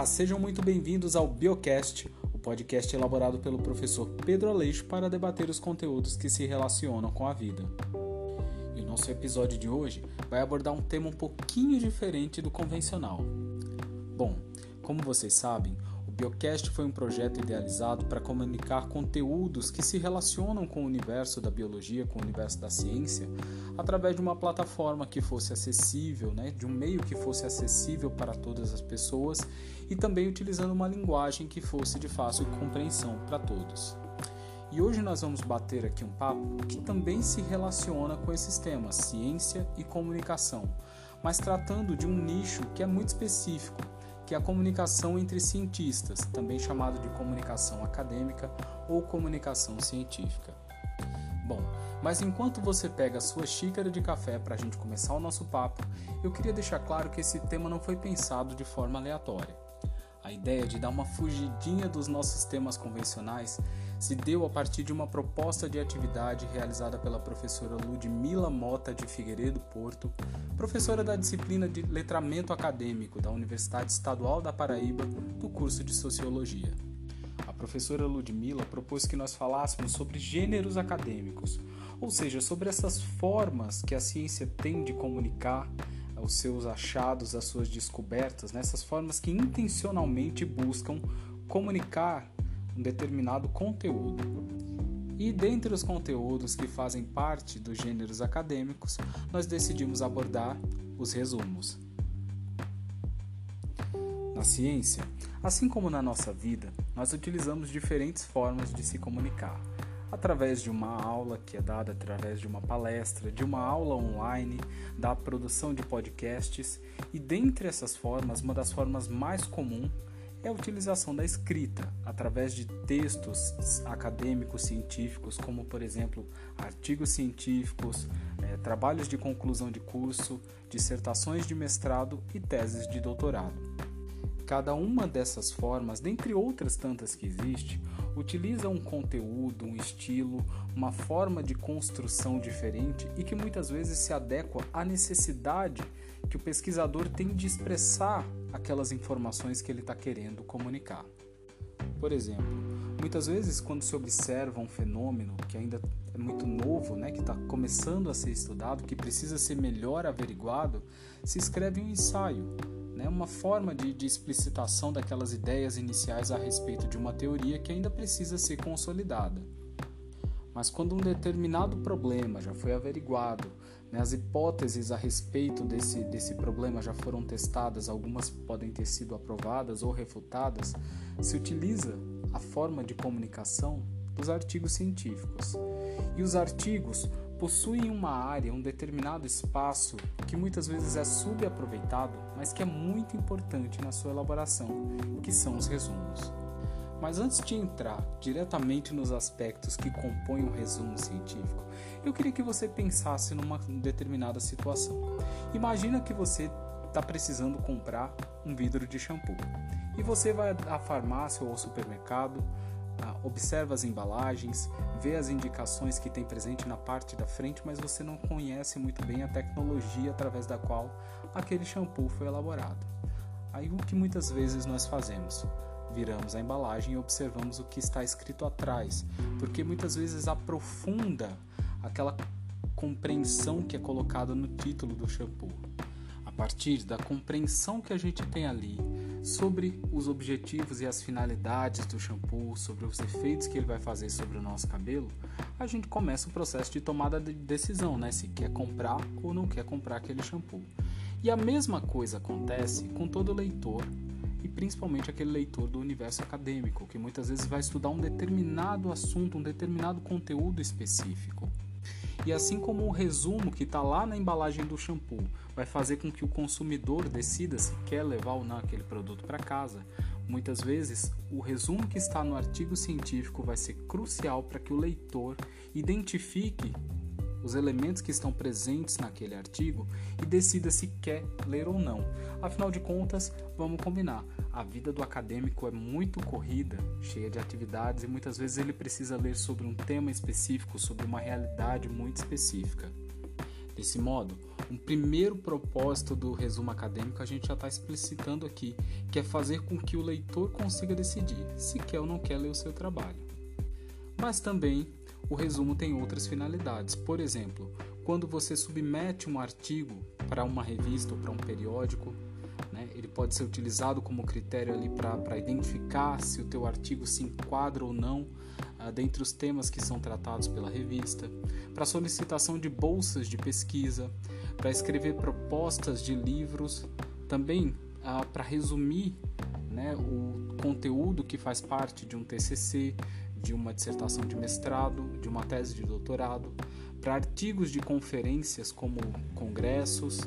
Olá, sejam muito bem-vindos ao Biocast, o podcast elaborado pelo professor Pedro Aleixo para debater os conteúdos que se relacionam com a vida. E o nosso episódio de hoje vai abordar um tema um pouquinho diferente do convencional. Bom, como vocês sabem, Biocast foi um projeto idealizado para comunicar conteúdos que se relacionam com o universo da biologia, com o universo da ciência, através de uma plataforma que fosse acessível, né, de um meio que fosse acessível para todas as pessoas e também utilizando uma linguagem que fosse de fácil compreensão para todos. E hoje nós vamos bater aqui um papo que também se relaciona com esses temas, ciência e comunicação, mas tratando de um nicho que é muito específico que é a comunicação entre cientistas, também chamado de comunicação acadêmica ou comunicação científica. Bom, mas enquanto você pega a sua xícara de café para a gente começar o nosso papo, eu queria deixar claro que esse tema não foi pensado de forma aleatória. A ideia de dar uma fugidinha dos nossos temas convencionais se deu a partir de uma proposta de atividade realizada pela professora Ludmila Mota de Figueiredo Porto, professora da disciplina de Letramento Acadêmico da Universidade Estadual da Paraíba, do curso de Sociologia. A professora Ludmila propôs que nós falássemos sobre gêneros acadêmicos, ou seja, sobre essas formas que a ciência tem de comunicar os seus achados, as suas descobertas, nessas formas que intencionalmente buscam comunicar um determinado conteúdo. E dentre os conteúdos que fazem parte dos gêneros acadêmicos, nós decidimos abordar os resumos. Na ciência, assim como na nossa vida, nós utilizamos diferentes formas de se comunicar através de uma aula que é dada através de uma palestra, de uma aula online, da produção de podcasts e dentre essas formas, uma das formas mais comuns é a utilização da escrita através de textos acadêmicos científicos, como por exemplo artigos científicos, é, trabalhos de conclusão de curso, dissertações de mestrado e teses de doutorado. Cada uma dessas formas, dentre outras tantas que existe, utiliza um conteúdo, um estilo, uma forma de construção diferente e que muitas vezes se adequa à necessidade que o pesquisador tem de expressar aquelas informações que ele está querendo comunicar. Por exemplo, muitas vezes quando se observa um fenômeno que ainda é muito novo, né, que está começando a ser estudado, que precisa ser melhor averiguado, se escreve um ensaio né, uma forma de, de explicitação daquelas ideias iniciais a respeito de uma teoria que ainda precisa ser consolidada. Mas quando um determinado problema já foi averiguado, as hipóteses a respeito desse, desse problema já foram testadas, algumas podem ter sido aprovadas ou refutadas, se utiliza a forma de comunicação dos artigos científicos. E os artigos possuem uma área, um determinado espaço que muitas vezes é subaproveitado, mas que é muito importante na sua elaboração, que são os resumos. Mas antes de entrar diretamente nos aspectos que compõem um resumo científico, eu queria que você pensasse numa determinada situação. Imagina que você está precisando comprar um vidro de shampoo e você vai à farmácia ou ao supermercado, ah, observa as embalagens, vê as indicações que tem presente na parte da frente, mas você não conhece muito bem a tecnologia através da qual aquele shampoo foi elaborado. Aí o que muitas vezes nós fazemos? Viramos a embalagem e observamos o que está escrito atrás, porque muitas vezes aprofunda aquela compreensão que é colocada no título do shampoo. A partir da compreensão que a gente tem ali sobre os objetivos e as finalidades do shampoo, sobre os efeitos que ele vai fazer sobre o nosso cabelo, a gente começa o processo de tomada de decisão, né? Se quer comprar ou não quer comprar aquele shampoo. E a mesma coisa acontece com todo leitor principalmente aquele leitor do universo acadêmico, que muitas vezes vai estudar um determinado assunto, um determinado conteúdo específico. E assim como o resumo que está lá na embalagem do shampoo vai fazer com que o consumidor decida se quer levar ou não aquele produto para casa, muitas vezes o resumo que está no artigo científico vai ser crucial para que o leitor identifique os elementos que estão presentes naquele artigo e decida se quer ler ou não. Afinal de contas, vamos combinar, a vida do acadêmico é muito corrida, cheia de atividades e muitas vezes ele precisa ler sobre um tema específico, sobre uma realidade muito específica. Desse modo, um primeiro propósito do resumo acadêmico a gente já está explicitando aqui, que é fazer com que o leitor consiga decidir se quer ou não quer ler o seu trabalho. Mas também o resumo tem outras finalidades. Por exemplo, quando você submete um artigo para uma revista ou para um periódico, né, ele pode ser utilizado como critério ali para identificar se o teu artigo se enquadra ou não ah, dentre os temas que são tratados pela revista, para solicitação de bolsas de pesquisa, para escrever propostas de livros, também ah, para resumir né, o conteúdo que faz parte de um TCC, de uma dissertação de mestrado, de uma tese de doutorado, para artigos de conferências como congressos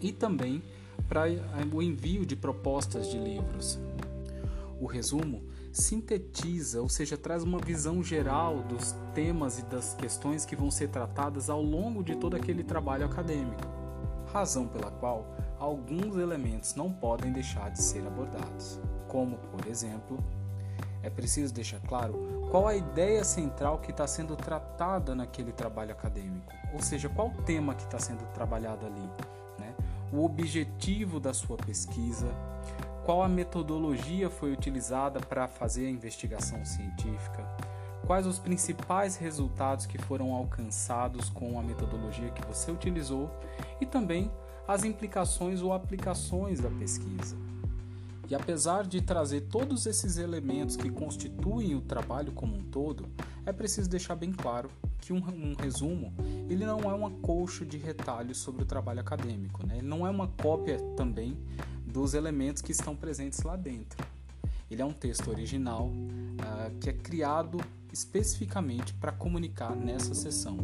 e também para eh, o envio de propostas de livros. O resumo sintetiza, ou seja, traz uma visão geral dos temas e das questões que vão ser tratadas ao longo de todo aquele trabalho acadêmico, razão pela qual alguns elementos não podem deixar de ser abordados, como, por exemplo, é preciso deixar claro qual a ideia central que está sendo tratada naquele trabalho acadêmico, ou seja, qual o tema que está sendo trabalhado ali, né? o objetivo da sua pesquisa, qual a metodologia foi utilizada para fazer a investigação científica, quais os principais resultados que foram alcançados com a metodologia que você utilizou e também as implicações ou aplicações da pesquisa. E apesar de trazer todos esses elementos que constituem o trabalho como um todo, é preciso deixar bem claro que um, um resumo ele não é uma colcha de retalhos sobre o trabalho acadêmico, né? ele não é uma cópia também dos elementos que estão presentes lá dentro. Ele é um texto original uh, que é criado especificamente para comunicar nessa sessão.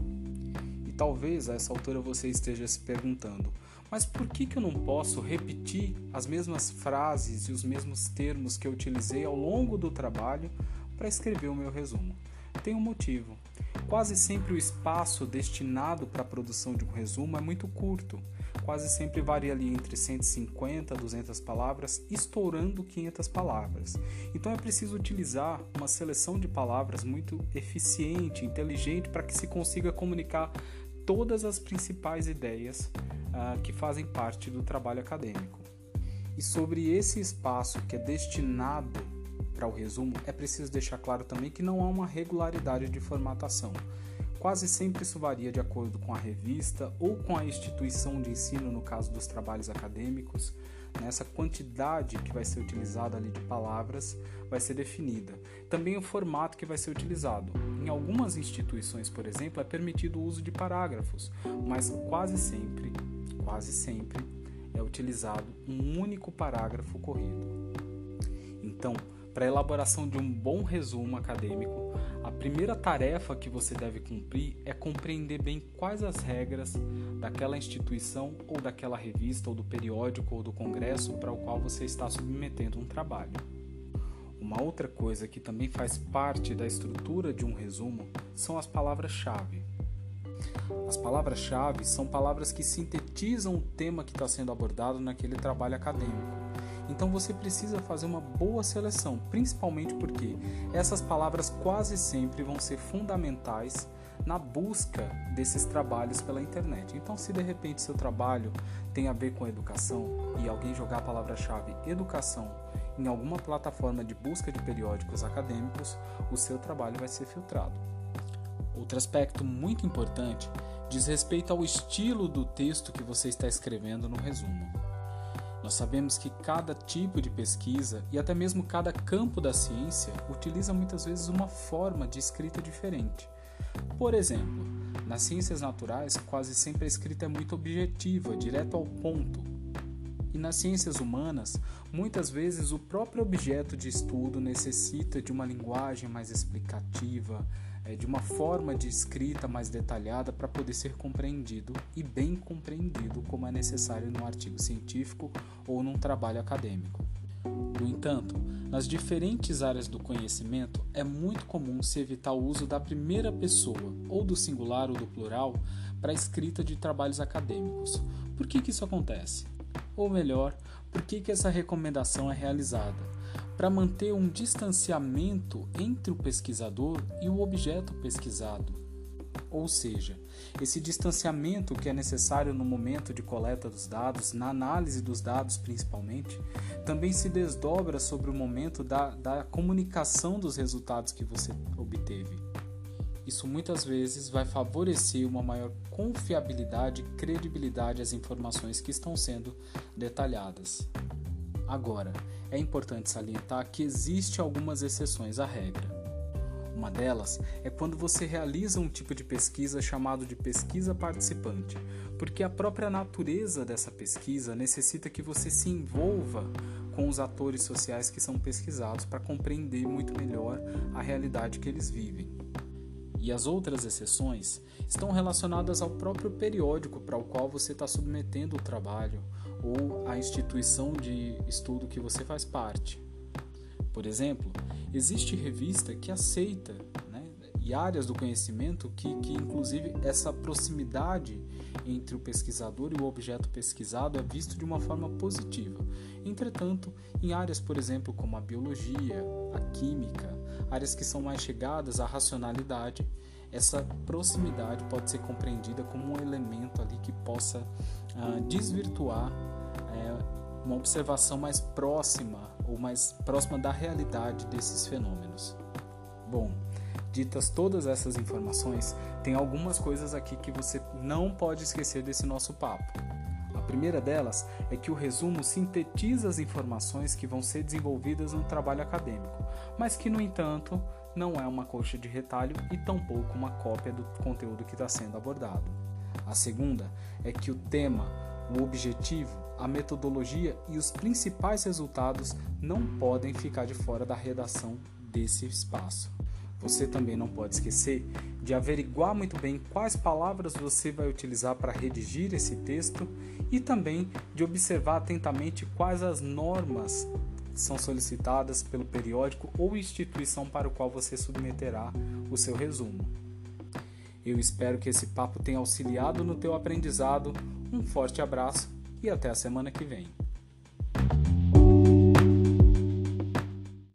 Talvez a essa altura você esteja se perguntando: mas por que, que eu não posso repetir as mesmas frases e os mesmos termos que eu utilizei ao longo do trabalho para escrever o meu resumo? Tem um motivo. Quase sempre o espaço destinado para a produção de um resumo é muito curto. Quase sempre varia ali entre 150 a 200 palavras, estourando 500 palavras. Então é preciso utilizar uma seleção de palavras muito eficiente, inteligente, para que se consiga comunicar todas as principais ideias uh, que fazem parte do trabalho acadêmico. E sobre esse espaço que é destinado para o resumo, é preciso deixar claro também que não há uma regularidade de formatação. Quase sempre isso varia de acordo com a revista ou com a instituição de ensino, no caso dos trabalhos acadêmicos. Essa quantidade que vai ser utilizada ali de palavras vai ser definida. Também o formato que vai ser utilizado. Em algumas instituições, por exemplo, é permitido o uso de parágrafos, mas quase sempre, quase sempre é utilizado um único parágrafo corrido. Então, para a elaboração de um bom resumo acadêmico, a primeira tarefa que você deve cumprir é compreender bem quais as regras daquela instituição ou daquela revista ou do periódico ou do congresso para o qual você está submetendo um trabalho. Uma outra coisa que também faz parte da estrutura de um resumo são as palavras-chave. As palavras-chave são palavras que sintetizam o tema que está sendo abordado naquele trabalho acadêmico. Então você precisa fazer uma boa seleção, principalmente porque essas palavras quase sempre vão ser fundamentais na busca desses trabalhos pela internet. Então, se de repente seu trabalho tem a ver com educação e alguém jogar a palavra-chave educação em alguma plataforma de busca de periódicos acadêmicos, o seu trabalho vai ser filtrado. Outro aspecto muito importante diz respeito ao estilo do texto que você está escrevendo no resumo. Nós sabemos que cada tipo de pesquisa e até mesmo cada campo da ciência utiliza muitas vezes uma forma de escrita diferente. Por exemplo, nas ciências naturais, quase sempre a escrita é muito objetiva, direto ao ponto. E nas ciências humanas, muitas vezes o próprio objeto de estudo necessita de uma linguagem mais explicativa, é, de uma forma de escrita mais detalhada para poder ser compreendido e bem compreendido como é necessário num artigo científico ou num trabalho acadêmico. No entanto, nas diferentes áreas do conhecimento é muito comum se evitar o uso da primeira pessoa, ou do singular ou do plural, para a escrita de trabalhos acadêmicos. Por que, que isso acontece? Ou melhor, por que, que essa recomendação é realizada? Para manter um distanciamento entre o pesquisador e o objeto pesquisado. ou seja, esse distanciamento que é necessário no momento de coleta dos dados, na análise dos dados principalmente, também se desdobra sobre o momento da, da comunicação dos resultados que você obteve. Isso muitas vezes vai favorecer uma maior confiabilidade e credibilidade às informações que estão sendo detalhadas. Agora, é importante salientar que existem algumas exceções à regra. Uma delas é quando você realiza um tipo de pesquisa chamado de pesquisa participante, porque a própria natureza dessa pesquisa necessita que você se envolva com os atores sociais que são pesquisados para compreender muito melhor a realidade que eles vivem. E as outras exceções estão relacionadas ao próprio periódico para o qual você está submetendo o trabalho ou a instituição de estudo que você faz parte. Por exemplo, existe revista que aceita né, e áreas do conhecimento que, que, inclusive, essa proximidade entre o pesquisador e o objeto pesquisado é visto de uma forma positiva. Entretanto, em áreas, por exemplo, como a biologia, a química, áreas que são mais chegadas à racionalidade, essa proximidade pode ser compreendida como um elemento ali que possa uh, desvirtuar uh, uma observação mais próxima ou mais próxima da realidade desses fenômenos. Bom, ditas todas essas informações, tem algumas coisas aqui que você não pode esquecer desse nosso papo. A primeira delas é que o resumo sintetiza as informações que vão ser desenvolvidas no trabalho acadêmico, mas que, no entanto, não é uma coxa de retalho e tampouco uma cópia do conteúdo que está sendo abordado. A segunda é que o tema, o objetivo, a metodologia e os principais resultados não podem ficar de fora da redação desse espaço. Você também não pode esquecer de averiguar muito bem quais palavras você vai utilizar para redigir esse texto e também de observar atentamente quais as normas são solicitadas pelo periódico ou instituição para o qual você submeterá o seu resumo. Eu espero que esse papo tenha auxiliado no teu aprendizado. Um forte abraço e até a semana que vem.